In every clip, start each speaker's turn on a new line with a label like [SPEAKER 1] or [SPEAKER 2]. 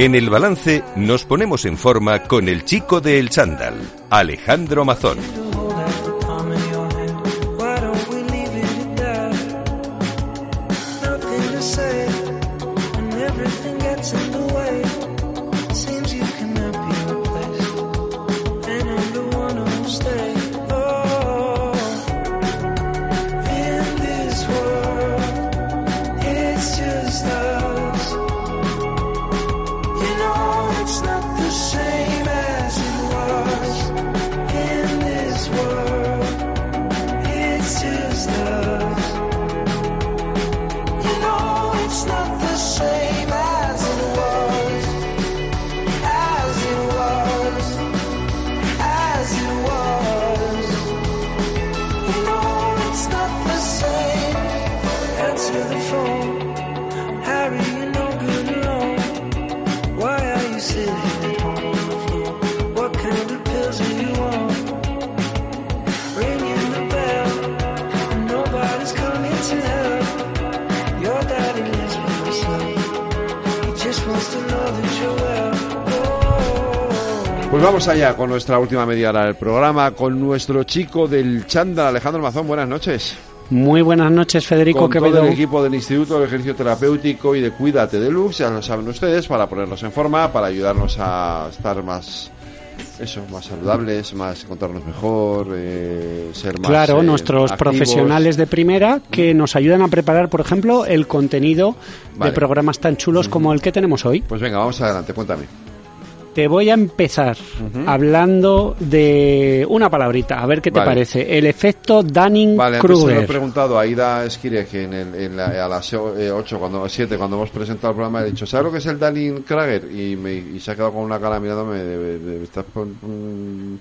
[SPEAKER 1] En el balance nos ponemos en forma con el chico de El Chándal, Alejandro Mazón.
[SPEAKER 2] Pues vamos allá con nuestra última media hora del programa, con nuestro chico del Chanda, Alejandro Mazón. Buenas noches.
[SPEAKER 3] Muy buenas noches, Federico
[SPEAKER 2] con
[SPEAKER 3] Quevedo.
[SPEAKER 2] todo el equipo del Instituto de Ejercicio Terapéutico y de Cuídate Deluxe, ya lo saben ustedes, para ponernos en forma, para ayudarnos a estar más eso, más saludables, más encontrarnos mejor, eh, ser más
[SPEAKER 3] Claro,
[SPEAKER 2] eh,
[SPEAKER 3] nuestros
[SPEAKER 2] activos.
[SPEAKER 3] profesionales de primera que nos ayudan a preparar, por ejemplo, el contenido
[SPEAKER 2] Vale.
[SPEAKER 3] de programas tan chulos como el que tenemos hoy.
[SPEAKER 2] Pues venga, vamos adelante, cuéntame.
[SPEAKER 3] Te voy a empezar hablando de una palabrita, a ver qué te
[SPEAKER 2] Vale.
[SPEAKER 3] parece. El efecto
[SPEAKER 2] Vale, antes se lo he
[SPEAKER 3] Dunning-Kruger.
[SPEAKER 2] preguntado a Aida Esquire, que en el, en la- a las 8, cuando, 7, cuando hemos presentado el programa, he dicho, ¿sabes lo que es el Dalin Krager? Y, me, y se ha quedado con una cara mirándome de, de- de- estás con- mm,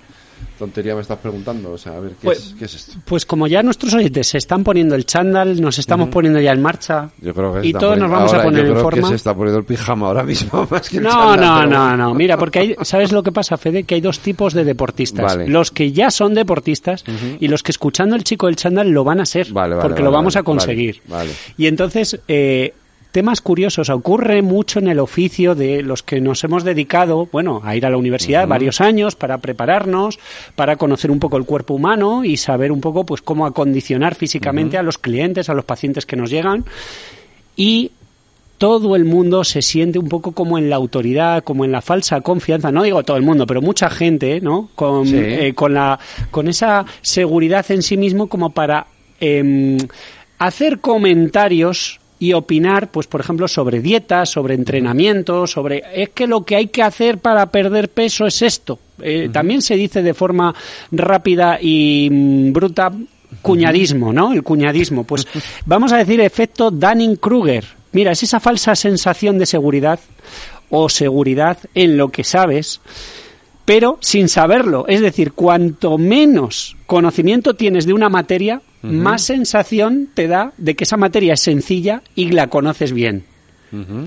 [SPEAKER 2] tontería me estás preguntando, o sea, a ver, ¿qué,
[SPEAKER 3] Pues-
[SPEAKER 2] es, ¿qué es esto?
[SPEAKER 3] Pues como ya nuestros oyentes se están poniendo el chándal, nos estamos poniendo ya en marcha
[SPEAKER 2] Yo creo que se
[SPEAKER 3] y todos nos vamos
[SPEAKER 2] ahora
[SPEAKER 3] a poner
[SPEAKER 2] yo
[SPEAKER 3] en
[SPEAKER 2] creo
[SPEAKER 3] forma.
[SPEAKER 2] que se está poniendo el pijama ahora mismo más que el
[SPEAKER 3] No,
[SPEAKER 2] chándal,
[SPEAKER 3] no,
[SPEAKER 2] pero
[SPEAKER 3] no, no. Mira, porque hay, ¿sabes lo que pasa, Fede? Que hay dos tipos de deportistas.
[SPEAKER 2] Vale.
[SPEAKER 3] Los que ya son deportistas y los que escuchando el chico del chándal lo van a ser.
[SPEAKER 2] Vale, vale,
[SPEAKER 3] porque lo vamos a conseguir.
[SPEAKER 2] vale, vale.
[SPEAKER 3] Y entonces, eh, temas curiosos. Ocurre mucho en el oficio de los que nos hemos dedicado, bueno, a ir a la universidad varios años para prepararnos, para conocer un poco el cuerpo humano y saber un poco, pues, cómo acondicionar físicamente a los clientes, a los pacientes que nos llegan. Y todo el mundo se siente un poco como en la autoridad, como en la falsa confianza, no digo todo el mundo, pero mucha gente, ¿no? Con,
[SPEAKER 2] Sí.
[SPEAKER 3] eh, con, la, con esa seguridad en sí mismo como para em, hacer comentarios y opinar, pues por ejemplo, sobre dietas, sobre entrenamiento, sobre es que lo que hay que hacer para perder peso es esto. Eh, También se dice de forma rápida y mm, bruta cuñadismo, ¿no? El cuñadismo. Pues vamos a decir efecto Dunning-Kruger. Mira, es esa falsa sensación de seguridad o seguridad en lo que sabes, pero sin saberlo. Es decir, cuanto menos conocimiento tienes de una materia, más sensación te da de que esa materia es sencilla y la conoces bien.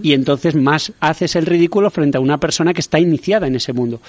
[SPEAKER 3] Y entonces más haces el ridículo frente a una persona que está iniciada en ese mundo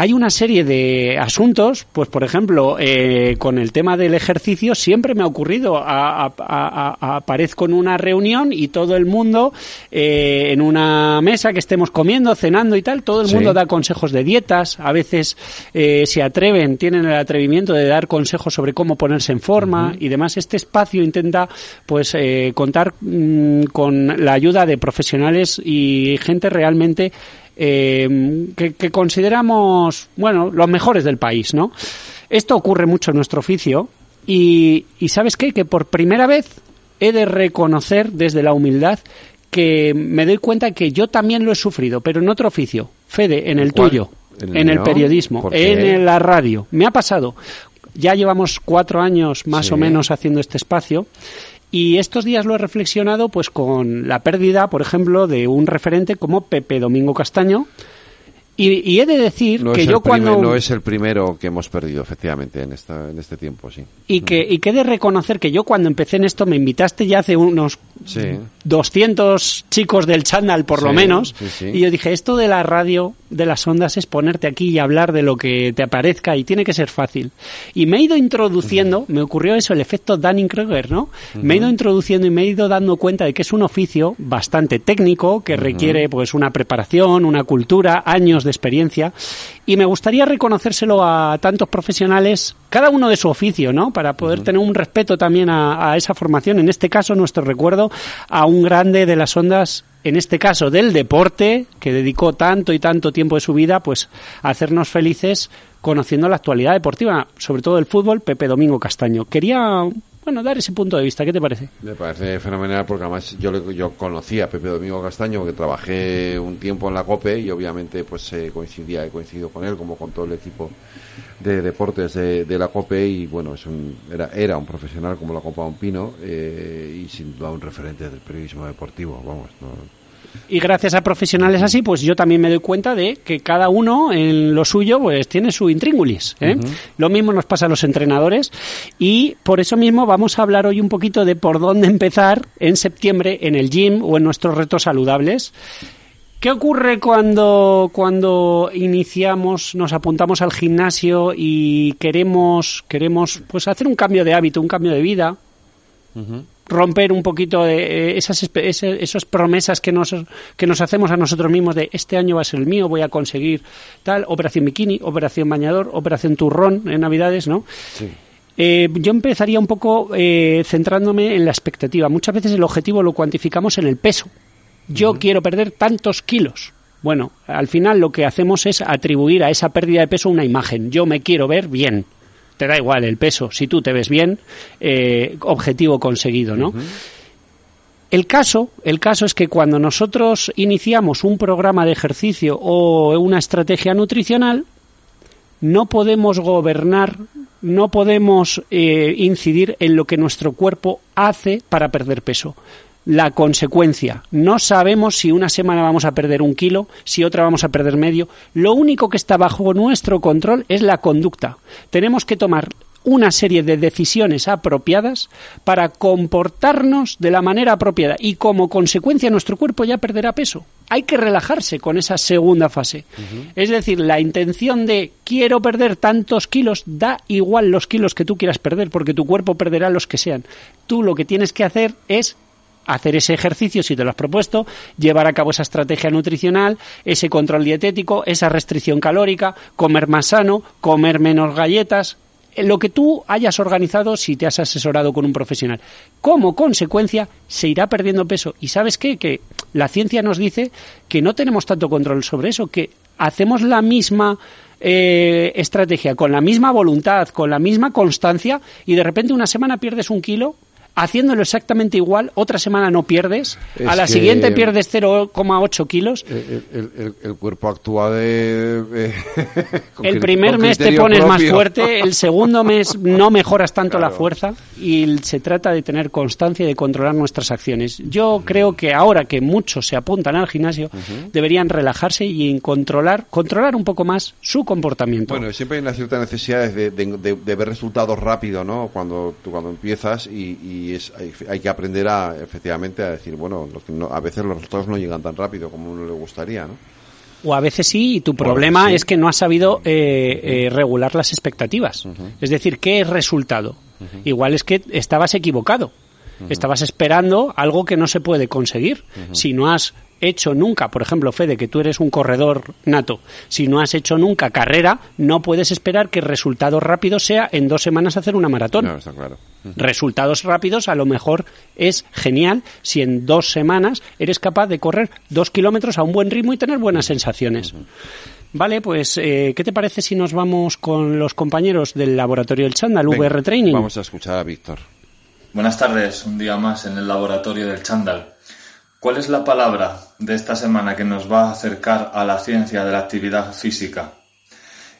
[SPEAKER 3] hay una serie de asuntos, pues por ejemplo, eh, con el tema del ejercicio siempre me ha ocurrido, a- a- a- a- aparezco en una reunión y todo el mundo, eh, en una mesa que estemos comiendo, cenando y tal, todo el
[SPEAKER 2] Sí.
[SPEAKER 3] mundo da consejos de dietas, a veces eh, se atreven, tienen el atrevimiento de dar consejos sobre cómo ponerse en forma y demás. Este espacio intenta pues eh, contar mm, con la ayuda de profesionales y gente realmente eh, que, que consideramos, bueno, los mejores del país, ¿no? Esto ocurre mucho en nuestro oficio y, y ¿sabes qué? Que por primera vez he de reconocer desde la humildad que me doy cuenta que yo también lo he sufrido, pero en otro oficio. Fede, en el
[SPEAKER 2] cuál?
[SPEAKER 3] tuyo,
[SPEAKER 2] ¿En el
[SPEAKER 3] en el
[SPEAKER 2] mío?
[SPEAKER 3] periodismo, en la radio. Me ha pasado. Ya llevamos cuatro años más
[SPEAKER 2] Sí.
[SPEAKER 3] o menos haciendo este espacio y estos días lo he reflexionado pues con la pérdida, por ejemplo, de un referente como Pepe Domingo Castaño. Y, y he de decir
[SPEAKER 2] No
[SPEAKER 3] que yo
[SPEAKER 2] primer-
[SPEAKER 3] cuando
[SPEAKER 2] no es el primero que hemos perdido, efectivamente, en, esta, en este tiempo, sí.
[SPEAKER 3] y que y que he de reconocer que yo cuando empecé en esto me invitaste ya hace unos
[SPEAKER 2] Sí.
[SPEAKER 3] 200 chicos del chándal por lo menos.
[SPEAKER 2] sí.
[SPEAKER 3] Y yo dije, esto de la radio, de las ondas, es ponerte aquí y hablar de lo que te aparezca y tiene que ser fácil. Y me he ido introduciendo, me ocurrió eso, el efecto Dunning-Kruger, ¿no? Me he ido introduciendo y me he ido dando cuenta de que es un oficio bastante técnico, que requiere pues una preparación, una cultura, años de experiencia. Y me gustaría reconocérselo a tantos profesionales, cada uno de su oficio, ¿no? Para poder tener un respeto también a, a esa formación. En este caso, nuestro recuerdo a un grande de las ondas, en este caso del deporte, que dedicó tanto y tanto tiempo de su vida, pues a hacernos felices conociendo la actualidad deportiva, sobre todo el fútbol, Pepe Domingo Castaño. Quería, bueno, dar ese punto de vista. ¿Qué te parece?
[SPEAKER 2] Me parece fenomenal porque además yo, yo conocí a Pepe Domingo Castaño, que trabajé un tiempo en la COPE y obviamente pues eh, coincidía, he coincidido con él como con todo el equipo de deportes de, de la COPE y bueno, es un, era, era un profesional como la Copa Un Pino eh, y sin duda un referente del periodismo deportivo, vamos, no,
[SPEAKER 3] Y gracias a profesionales así, pues yo también me doy cuenta de que cada uno en lo suyo pues tiene su intríngulis. ¿eh? Lo mismo nos pasa a los entrenadores y por eso mismo vamos a hablar hoy un poquito de por dónde empezar en septiembre en el gym o en nuestros retos saludables. ¿Qué ocurre cuando, cuando iniciamos, nos apuntamos al gimnasio y queremos, queremos pues hacer un cambio de hábito, un cambio de vida? Romper un poquito de eh, esas, espe- ese- esas promesas que nos, que nos hacemos a nosotros mismos de este año va a ser el mío, voy a conseguir tal, operación bikini, operación bañador, operación turrón en Navidades, ¿no? Eh, yo empezaría un poco eh, centrándome en la expectativa. Muchas veces el objetivo lo cuantificamos en el peso. Yo quiero perder tantos kilos. Bueno, al final lo que hacemos es atribuir a esa pérdida de peso una imagen. Yo me quiero ver bien. Te da igual el peso. Si tú te ves bien, eh, objetivo conseguido, ¿no? El caso, el caso es que cuando nosotros iniciamos un programa de ejercicio o una estrategia nutricional, no podemos gobernar, no podemos eh, incidir en lo que nuestro cuerpo hace para perder peso. La consecuencia, no sabemos si una semana vamos a perder un kilo, si otra vamos a perder medio. Lo único que está bajo nuestro control es la conducta. Tenemos que tomar una serie de decisiones apropiadas para comportarnos de la manera apropiada y como consecuencia nuestro cuerpo ya perderá peso. Hay que relajarse con esa segunda fase. Es decir, la intención de quiero perder tantos kilos, da igual los kilos que tú quieras perder porque tu cuerpo perderá los que sean. Tú lo que tienes que hacer es hacer ese ejercicio si te lo has propuesto, llevar a cabo esa estrategia nutricional, ese control dietético, esa restricción calórica, comer más sano, comer menos galletas, eh, lo que tú hayas organizado si te has asesorado con un profesional. Como consecuencia, se irá perdiendo peso. ¿Y sabes qué? Que la ciencia nos dice que no tenemos tanto control sobre eso, que hacemos la misma eh, estrategia, con la misma voluntad, con la misma constancia, y de repente una semana pierdes un kilo, haciéndolo exactamente igual, otra semana no pierdes,
[SPEAKER 2] Es
[SPEAKER 3] a la siguiente pierdes 0,8 kilos.
[SPEAKER 2] el, el- el- el cuerpo actúa de...
[SPEAKER 3] El primer mes te pones más fuerte, el segundo mes no mejoras tanto la fuerza y se trata de tener constancia y de controlar nuestras acciones. Yo creo que ahora que muchos se apuntan al gimnasio, deberían relajarse y controlar, controlar un poco más su comportamiento.
[SPEAKER 2] Bueno, siempre hay una cierta necesidad de, de- de- de ver resultados rápido, ¿no? Cuando tú cuando empiezas y, y es, hay, hay que aprender a, efectivamente, a decir, bueno, los que no- a veces los resultados no llegan tan rápido como uno le gustaría, ¿no?
[SPEAKER 3] O a veces sí, y tu problema
[SPEAKER 2] sí.
[SPEAKER 3] es que no has sabido eh, eh, regular las expectativas. Es decir, ¿qué es resultado? Igual es que estabas equivocado. Estabas esperando algo que no se puede conseguir. Si no has hecho nunca, por ejemplo, Fede, que tú eres un corredor nato, si no has hecho nunca carrera, no puedes esperar que el resultado rápido sea en dos semanas hacer una maratón.
[SPEAKER 2] No, está claro.
[SPEAKER 3] Resultados rápidos a lo mejor es genial si en dos semanas eres capaz de correr dos kilómetros a un buen ritmo y tener buenas sensaciones. Vale, pues, eh, ¿qué te parece si nos vamos con los compañeros del laboratorio del Chandal,
[SPEAKER 2] Venga,
[SPEAKER 3] VR Training?
[SPEAKER 2] Vamos a escuchar a Víctor.
[SPEAKER 4] Buenas tardes, un día más en el laboratorio del Chandal. ¿Cuál es la palabra de esta semana que nos va a acercar a la ciencia de la actividad física?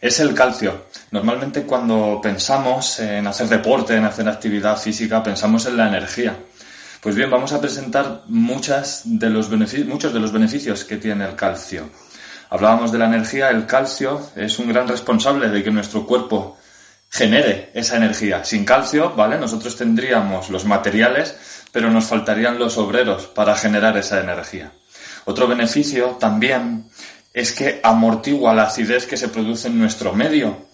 [SPEAKER 4] Es el calcio. Normalmente cuando pensamos en hacer deporte, en hacer actividad física, pensamos en la energía. Pues bien, vamos a presentar muchos de los beneficios que tiene el calcio. Hablábamos de la energía, el calcio es un gran responsable de que nuestro cuerpo genere esa energía. Sin calcio, ¿vale? Nosotros tendríamos los materiales, pero nos faltarían los obreros para generar esa energía. Otro beneficio también es que amortigua la acidez que se produce en nuestro medio.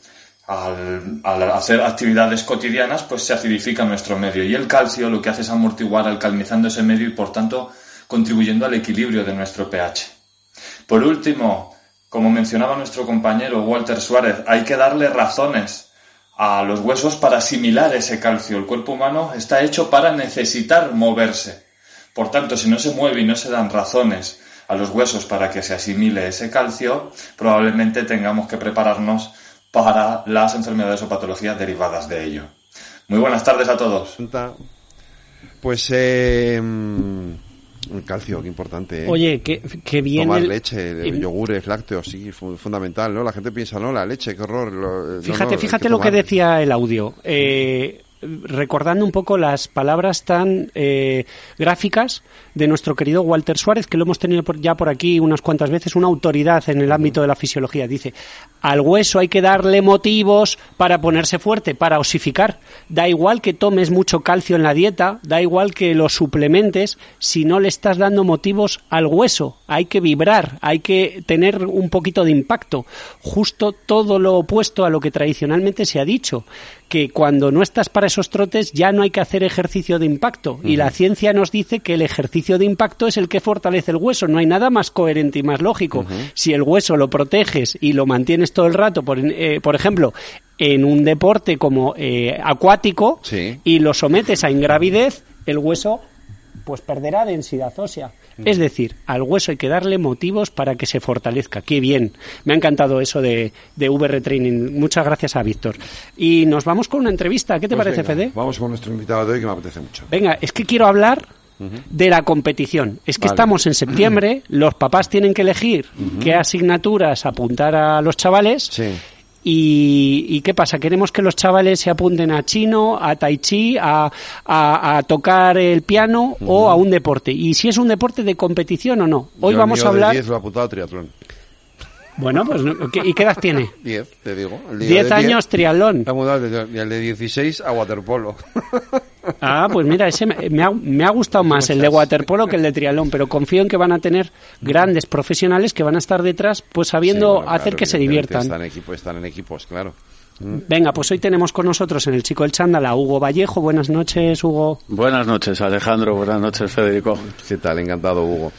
[SPEAKER 4] Al, hacer actividades cotidianas, pues se acidifica nuestro medio. Y el calcio lo que hace es amortiguar alcalinizando ese medio y por tanto contribuyendo al equilibrio de nuestro pH. Por último, como mencionaba nuestro compañero Walter Suárez, hay que darle razones a los huesos para asimilar ese calcio. El cuerpo humano está hecho para necesitar moverse. Por tanto, si no se mueve y no se dan razones a los huesos para que se asimile ese calcio, probablemente tengamos que prepararnos para las enfermedades o patologías derivadas de ello. Muy buenas tardes a todos.
[SPEAKER 2] Pues eh, el calcio, qué importante. ¿eh?
[SPEAKER 3] Oye, qué, qué bien.
[SPEAKER 2] Tomar leche, yogures, lácteos, sí, fundamental, ¿no? La gente piensa, no, la leche, qué horror.
[SPEAKER 3] fíjate, fíjate lo que decía el audio. Eh, recordando un poco las palabras tan eh, gráficas de nuestro querido Walter Suárez, que lo hemos tenido ya por aquí unas cuantas veces, una autoridad en el ámbito de la fisiología. Dice, al hueso hay que darle motivos para ponerse fuerte, para osificar. Da igual que tomes mucho calcio en la dieta, da igual que lo suplementes, si no le estás dando motivos al hueso. Hay que vibrar, hay que tener un poquito de impacto. Justo todo lo opuesto a lo que tradicionalmente se ha dicho, que cuando no estás para esos trotes ya no hay que hacer ejercicio de impacto. Y la ciencia nos dice que el ejercicio de impacto es el que fortalece el hueso. No hay nada más coherente y más lógico. Si el hueso lo proteges y lo mantienes todo el rato, por, eh, por ejemplo, en un deporte como eh, acuático y lo sometes a ingravidez, el hueso pues perderá densidad ósea. Es decir, al hueso hay que darle motivos para que se fortalezca. Qué bien. Me ha encantado eso de, de VR Training. Muchas gracias a Víctor. Y nos vamos con una entrevista. ¿Qué te pues parece, Fede?
[SPEAKER 2] Vamos con nuestro invitado de hoy que me apetece mucho.
[SPEAKER 3] Venga, es que quiero hablar de la competición. Es que estamos en septiembre, los papás tienen que elegir qué asignaturas apuntar a los chavales. Sí. Y, qué pasa? Queremos que los chavales se apunten a chino, a tai chi, a, a, tocar el piano o a un deporte. Y si es un deporte de competición o no. Hoy vamos a hablar.
[SPEAKER 2] lo apuntado a triatlón.
[SPEAKER 3] Bueno, pues, ¿y qué edad tiene?
[SPEAKER 2] Diez, te digo.
[SPEAKER 3] Diez años triatlón.
[SPEAKER 2] Y el de 16 a waterpolo.
[SPEAKER 3] Ah, pues mira, ese me ha, me ha gustado más el de waterpolo que el de triatlón, pero confío en que van a tener grandes profesionales que van a estar detrás, pues sabiendo hacer que se diviertan.
[SPEAKER 2] Están en, equipo, están en equipos, claro.
[SPEAKER 3] Venga, pues hoy tenemos con nosotros en el Chico del Chándal a Hugo Vallejo. Buenas noches, Hugo.
[SPEAKER 5] Buenas noches, Alejandro. Buenas noches, Federico.
[SPEAKER 2] ¿Qué tal? Encantado, Hugo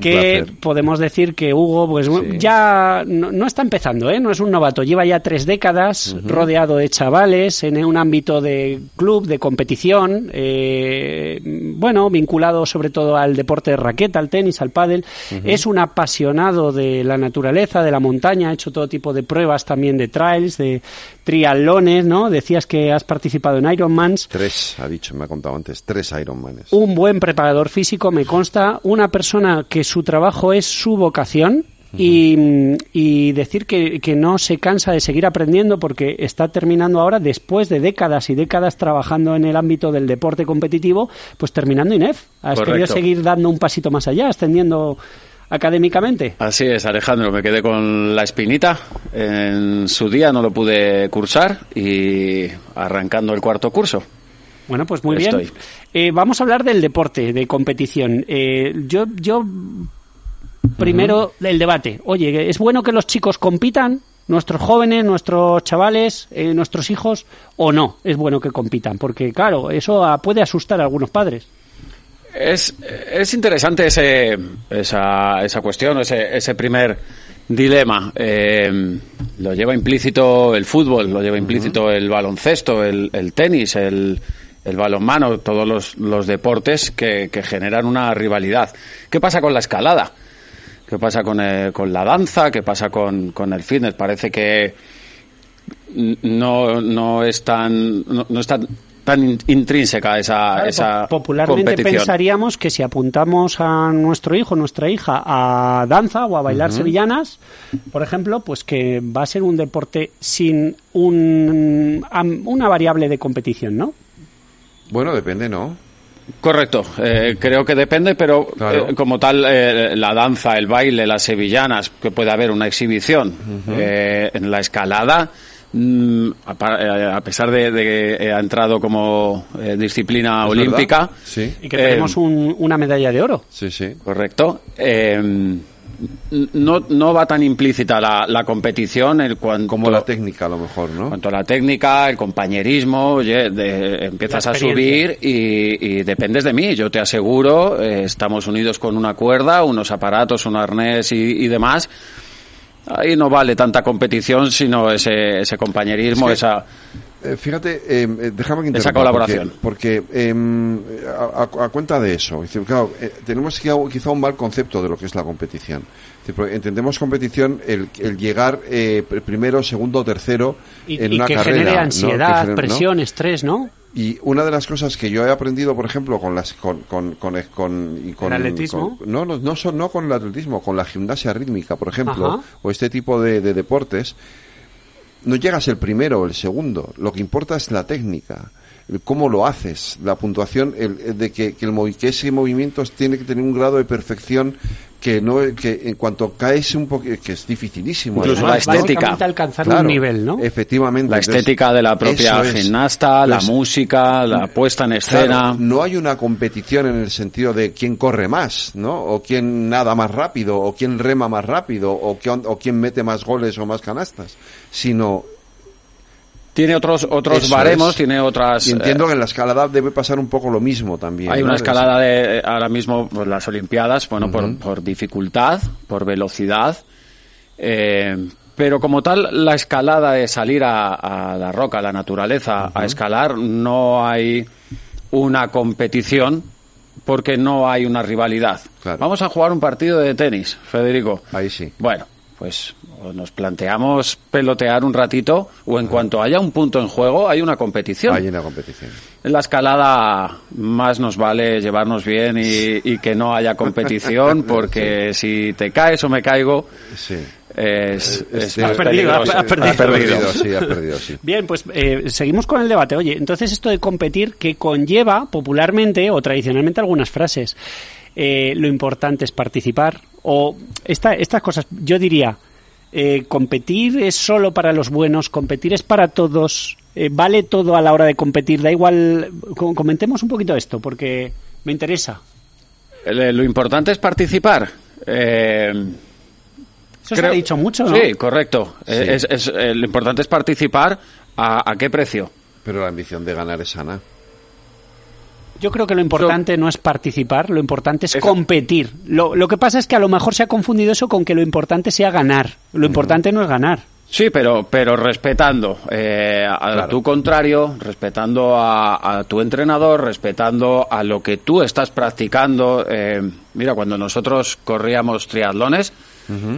[SPEAKER 3] que podemos decir que Hugo pues ya no, está empezando, ¿eh? no es un novato, lleva ya tres décadas rodeado de chavales en un ámbito de club, de competición, eh, bueno, vinculado sobre todo al deporte de raqueta, al tenis, al pádel. Es un apasionado de la naturaleza, de la montaña, ha hecho todo tipo de pruebas también de trails, de triatlones, ¿no? Decías que has participado en Ironmans.
[SPEAKER 2] Tres, ha dicho, me ha contado antes, tres Ironmans.
[SPEAKER 3] Un buen preparador físico, me consta, una persona que su trabajo es su vocación, y, decir que, no se cansa de seguir aprendiendo porque está terminando ahora, después de décadas y décadas trabajando en el ámbito del deporte competitivo, pues terminando INEF. Has querido seguir dando un pasito más allá, ascendiendo académicamente.
[SPEAKER 5] Así es, Alejandro, me quedé con la espinita. En su día no lo pude cursar y arrancando el cuarto curso.
[SPEAKER 3] Bueno, pues muy bien. Eh, vamos a hablar del deporte, de competición. Eh, yo, yo primero el debate. Oye, ¿es bueno que los chicos compitan? nuestros jóvenes, nuestros chavales, eh, nuestros hijos, o no es bueno que compitan, porque claro, eso puede asustar a algunos padres.
[SPEAKER 5] Es, es interesante ese, esa, esa cuestión, ese, ese primer dilema. lo lleva implícito el fútbol, lo lleva implícito el baloncesto, el, el tenis, el, el balonmano, todos los, los deportes que, que, generan una rivalidad. ¿Qué pasa con la escalada? ¿Qué pasa con, eh, con la danza? ¿Qué pasa con, con, el fitness? Parece que no, no es tan, no, es tan, intrínseca esa, esa
[SPEAKER 3] popularmente pensaríamos que si apuntamos a nuestro hijo nuestra hija a danza o a bailar sevillanas por ejemplo pues que va a ser un deporte sin un, una variable de competición no
[SPEAKER 2] bueno, depende, ¿no?
[SPEAKER 5] Correcto, eh, creo que depende, pero eh, como tal, eh, la danza, el baile, las sevillanas, que puede haber una exhibición. en la escalada, mm, a, eh, a pesar de, de que ha entrado como eh, disciplina
[SPEAKER 2] ¿Es
[SPEAKER 5] olímpica?
[SPEAKER 2] Sí,
[SPEAKER 3] Y que
[SPEAKER 5] Eh,
[SPEAKER 3] tenemos un- una medalla de oro.
[SPEAKER 2] sí, sí.
[SPEAKER 5] correcto, eh, no, no va tan implícita la, la competición en cuanto,
[SPEAKER 2] Como la técnica, a lo mejor, ¿no?
[SPEAKER 5] cuanto a la técnica, el compañerismo, oye, de- empiezas a subir y, y dependes de mí. Yo te aseguro, eh, estamos unidos con una cuerda, unos aparatos, un arnés y, y demás. Ahí no vale tanta competición, sino ese, ese compañerismo,
[SPEAKER 2] Es que-
[SPEAKER 5] esa...
[SPEAKER 2] Eh, fíjate, eh, eh, déjame que
[SPEAKER 5] Esa colaboración.
[SPEAKER 2] Porque, porque, em, a, a- cuenta de eso, es decir, claro, eh, tenemos quizá, quizá un mal concepto de lo que es la competición. Es decir, porque entendemos competición el, el llegar eh, pr- primero, segundo, tercero
[SPEAKER 3] Y,
[SPEAKER 2] en
[SPEAKER 3] y
[SPEAKER 2] una
[SPEAKER 3] que
[SPEAKER 2] carrera.
[SPEAKER 3] genere
[SPEAKER 2] ¿no? Que
[SPEAKER 3] ansiedad,
[SPEAKER 2] genere- ¿no?
[SPEAKER 3] presión, estrés, ¿no?
[SPEAKER 2] Y una de las cosas que yo he aprendido, por ejemplo, con las con con con, con- y con-
[SPEAKER 3] ¿El atletismo?
[SPEAKER 2] con- no, no no son no con el atletismo, con la gimnasia rítmica, por ejemplo,
[SPEAKER 3] Ajá.
[SPEAKER 2] o este tipo de, de deportes, no llegas el primero o el segundo. Lo que importa es la técnica, el cómo lo haces, la puntuación, el, el de que, que el que ese movimiento tiene que tener un grado de perfección que no que en cuanto caes un poco que es dificilísimo.
[SPEAKER 5] Incluso
[SPEAKER 2] además,
[SPEAKER 5] la estética.
[SPEAKER 3] Alcanzar
[SPEAKER 2] Claro,
[SPEAKER 3] un nivel, ¿no?
[SPEAKER 2] Efectivamente.
[SPEAKER 5] La
[SPEAKER 2] Entonces,
[SPEAKER 5] estética de la propia
[SPEAKER 2] es.
[SPEAKER 5] gimnasta, la música, la puesta en escena.
[SPEAKER 2] Claro, no hay una competición en el sentido de quién corre más, ¿no? O quién nada más rápido, o quién rema más rápido, o quién, o quién mete más goles o más canastas, sino
[SPEAKER 5] Tiene otros otros
[SPEAKER 2] Eso
[SPEAKER 5] baremos,
[SPEAKER 2] es.
[SPEAKER 5] tiene otras.
[SPEAKER 2] y entiendo
[SPEAKER 5] eh,
[SPEAKER 2] que en la escalada debe pasar un poco lo mismo también.
[SPEAKER 5] hay
[SPEAKER 2] ¿no?
[SPEAKER 5] una
[SPEAKER 2] Es-
[SPEAKER 5] escalada de eh, ahora mismo pues, las Olimpiadas, bueno, por, por dificultad, por velocidad, eh, pero como tal la escalada de salir a, a la roca, a la naturaleza, a escalar, no hay una competición porque no hay una rivalidad.
[SPEAKER 2] Claro.
[SPEAKER 5] Vamos a jugar un partido de tenis, Federico.
[SPEAKER 2] Ahí sí.
[SPEAKER 5] Bueno, pues o nos planteamos pelotear un ratito o en cuanto haya un punto en juego hay una competición.
[SPEAKER 2] Hay una competición.
[SPEAKER 5] En la escalada más nos vale llevarnos bien y, y que no haya competición porque si te caes o me caigo
[SPEAKER 2] Sí.
[SPEAKER 5] es,
[SPEAKER 3] Has perdido, has perdido.
[SPEAKER 5] Has perdido.
[SPEAKER 2] sí, has perdido, sí.
[SPEAKER 3] Bien, pues eh, seguimos con el debate. Oye, entonces esto de competir que conlleva popularmente o tradicionalmente algunas frases. Eh, lo importante es participar o esta, estas cosas. Yo diría, eh, competir es solo para los buenos, competir es para todos, eh, vale todo a la hora de competir. Da igual, co- comentemos un poquito esto porque me interesa.
[SPEAKER 5] Eh, Lo importante es participar. Eh,
[SPEAKER 3] Eso se ha dicho mucho, ¿no?
[SPEAKER 5] Sí, correcto.
[SPEAKER 2] Sí.
[SPEAKER 5] es- es- eh, lo importante es participar. ¿A, a qué precio?
[SPEAKER 2] Pero la ambición de ganar es sana.
[SPEAKER 3] Yo creo que lo importante no es participar, lo importante es
[SPEAKER 5] Eso.
[SPEAKER 3] competir. Lo, lo que pasa es que a lo mejor se ha confundido eso con que lo importante sea ganar. Lo importante no es ganar.
[SPEAKER 5] Sí, pero, pero respetando eh, a
[SPEAKER 2] Claro.
[SPEAKER 5] tu contrario, respetando a, a tu entrenador, respetando a lo que tú estás practicando. Eh, mira, cuando nosotros corríamos triatlones,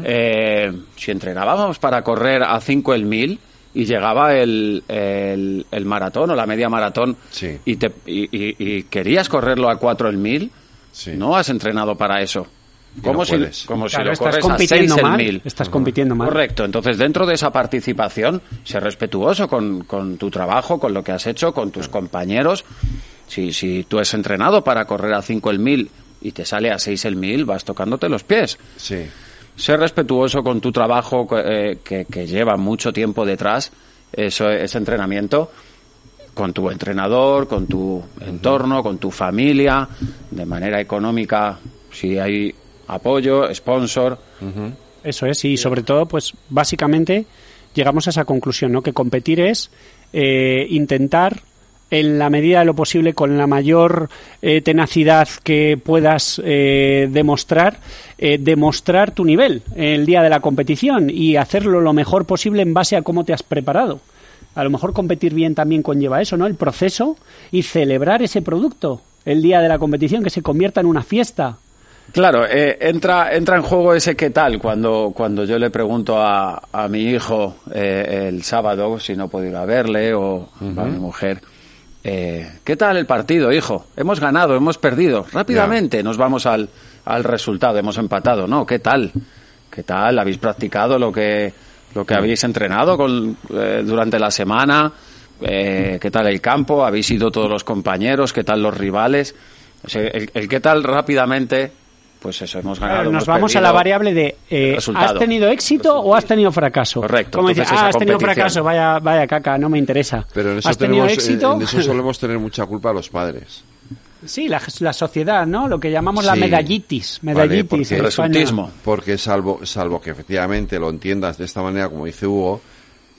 [SPEAKER 5] eh, si entrenábamos para correr a 5 el 1000 y llegaba el, el, el maratón o la media maratón
[SPEAKER 2] Sí.
[SPEAKER 5] y, te, y, y- y querías correrlo a 4 el 1000,
[SPEAKER 2] Sí.
[SPEAKER 5] no has entrenado para eso. Como
[SPEAKER 2] no
[SPEAKER 5] si,
[SPEAKER 2] puedes.
[SPEAKER 5] como si
[SPEAKER 3] Claro,
[SPEAKER 5] lo
[SPEAKER 3] estás
[SPEAKER 5] corres a 6
[SPEAKER 3] compitiendo
[SPEAKER 5] el
[SPEAKER 3] mal.
[SPEAKER 5] 1000.
[SPEAKER 3] Estás compitiendo mal.
[SPEAKER 5] Correcto, entonces dentro de esa participación, ser respetuoso con, con tu trabajo, con lo que has hecho, con tus compañeros. Si, si tú has entrenado para correr a 5 el 1000 y te sale a 6 el 1000, vas tocándote los pies.
[SPEAKER 2] Sí.
[SPEAKER 5] Ser respetuoso con tu trabajo eh, que, que lleva mucho tiempo detrás, eso, ese entrenamiento, con tu entrenador, con tu entorno, con tu familia, de manera económica, si hay apoyo, sponsor.
[SPEAKER 3] Eso es, y sobre todo, pues básicamente llegamos a esa conclusión, ¿no? Que competir es eh, intentar en la medida de lo posible, con la mayor eh, tenacidad que puedas eh, demostrar, eh, demostrar tu nivel el día de la competición y hacerlo lo mejor posible en base a cómo te has preparado. A lo mejor competir bien también conlleva eso, ¿no? El proceso y celebrar ese producto el día de la competición, que se convierta en una fiesta.
[SPEAKER 5] Claro, eh, entra, entra en juego ese qué tal cuando, cuando yo le pregunto a, a mi hijo eh, el sábado si no puedo ir a verle o a mi mujer. Eh, ¿Qué tal el partido, hijo? Hemos ganado, hemos perdido. Rápidamente nos vamos al, al resultado, hemos empatado. No, ¿qué tal? ¿Qué tal? ¿Habéis practicado lo que, lo que habéis entrenado con, eh, durante la semana? Eh, ¿Qué tal el campo? ¿Habéis ido todos los compañeros? ¿Qué tal los rivales? O sea, el, el qué tal rápidamente pues eso, hemos ganado.
[SPEAKER 3] nos
[SPEAKER 5] hemos
[SPEAKER 3] vamos a la variable de eh,
[SPEAKER 5] Resultado.
[SPEAKER 3] ¿has tenido éxito o has tenido fracaso?
[SPEAKER 5] Correcto,
[SPEAKER 3] Como dice,
[SPEAKER 5] entonces
[SPEAKER 3] ah, has tenido fracaso, vaya, vaya caca, no me interesa.
[SPEAKER 2] Pero en eso,
[SPEAKER 3] ¿Has tenido
[SPEAKER 2] tenemos,
[SPEAKER 3] éxito?
[SPEAKER 2] en, en eso solemos tener mucha culpa los padres.
[SPEAKER 3] Sí, la, la sociedad, ¿no? Lo que llamamos la
[SPEAKER 2] Sí.
[SPEAKER 3] medallitis.
[SPEAKER 2] Vale,
[SPEAKER 3] Medallitis.
[SPEAKER 2] porque-
[SPEAKER 3] en.
[SPEAKER 2] Porque salvo, salvo que efectivamente lo entiendas de esta manera, como dice Hugo,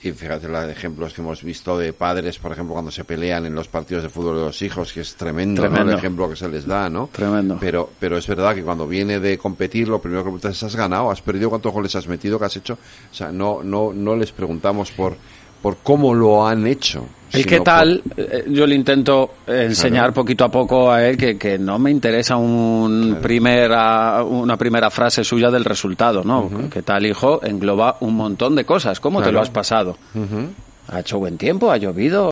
[SPEAKER 2] y fíjate los ejemplos que hemos visto de padres, por ejemplo, cuando se pelean en los partidos de fútbol de los hijos, que es tremendo, ¿no?
[SPEAKER 5] Tremendo.
[SPEAKER 2] el ejemplo que se les da, ¿no?
[SPEAKER 5] Tremendo.
[SPEAKER 2] Pero, pero es verdad que cuando viene de competir, lo primero que preguntas es, ¿has ganado? ¿Has perdido? ¿Cuántos goles has metido? ¿Qué has hecho? O sea, no, no, no les preguntamos por, por cómo lo han hecho.
[SPEAKER 5] El qué tal, eh, yo le intento enseñar
[SPEAKER 2] Claro.
[SPEAKER 5] poquito a poco a él que, que no me interesa un primera, una primera frase suya del resultado, ¿no? ¿Qué tal, hijo? Engloba un montón de cosas. ¿Cómo te
[SPEAKER 2] Claro.
[SPEAKER 5] lo has pasado? ¿Ha hecho buen tiempo? ¿Ha llovido?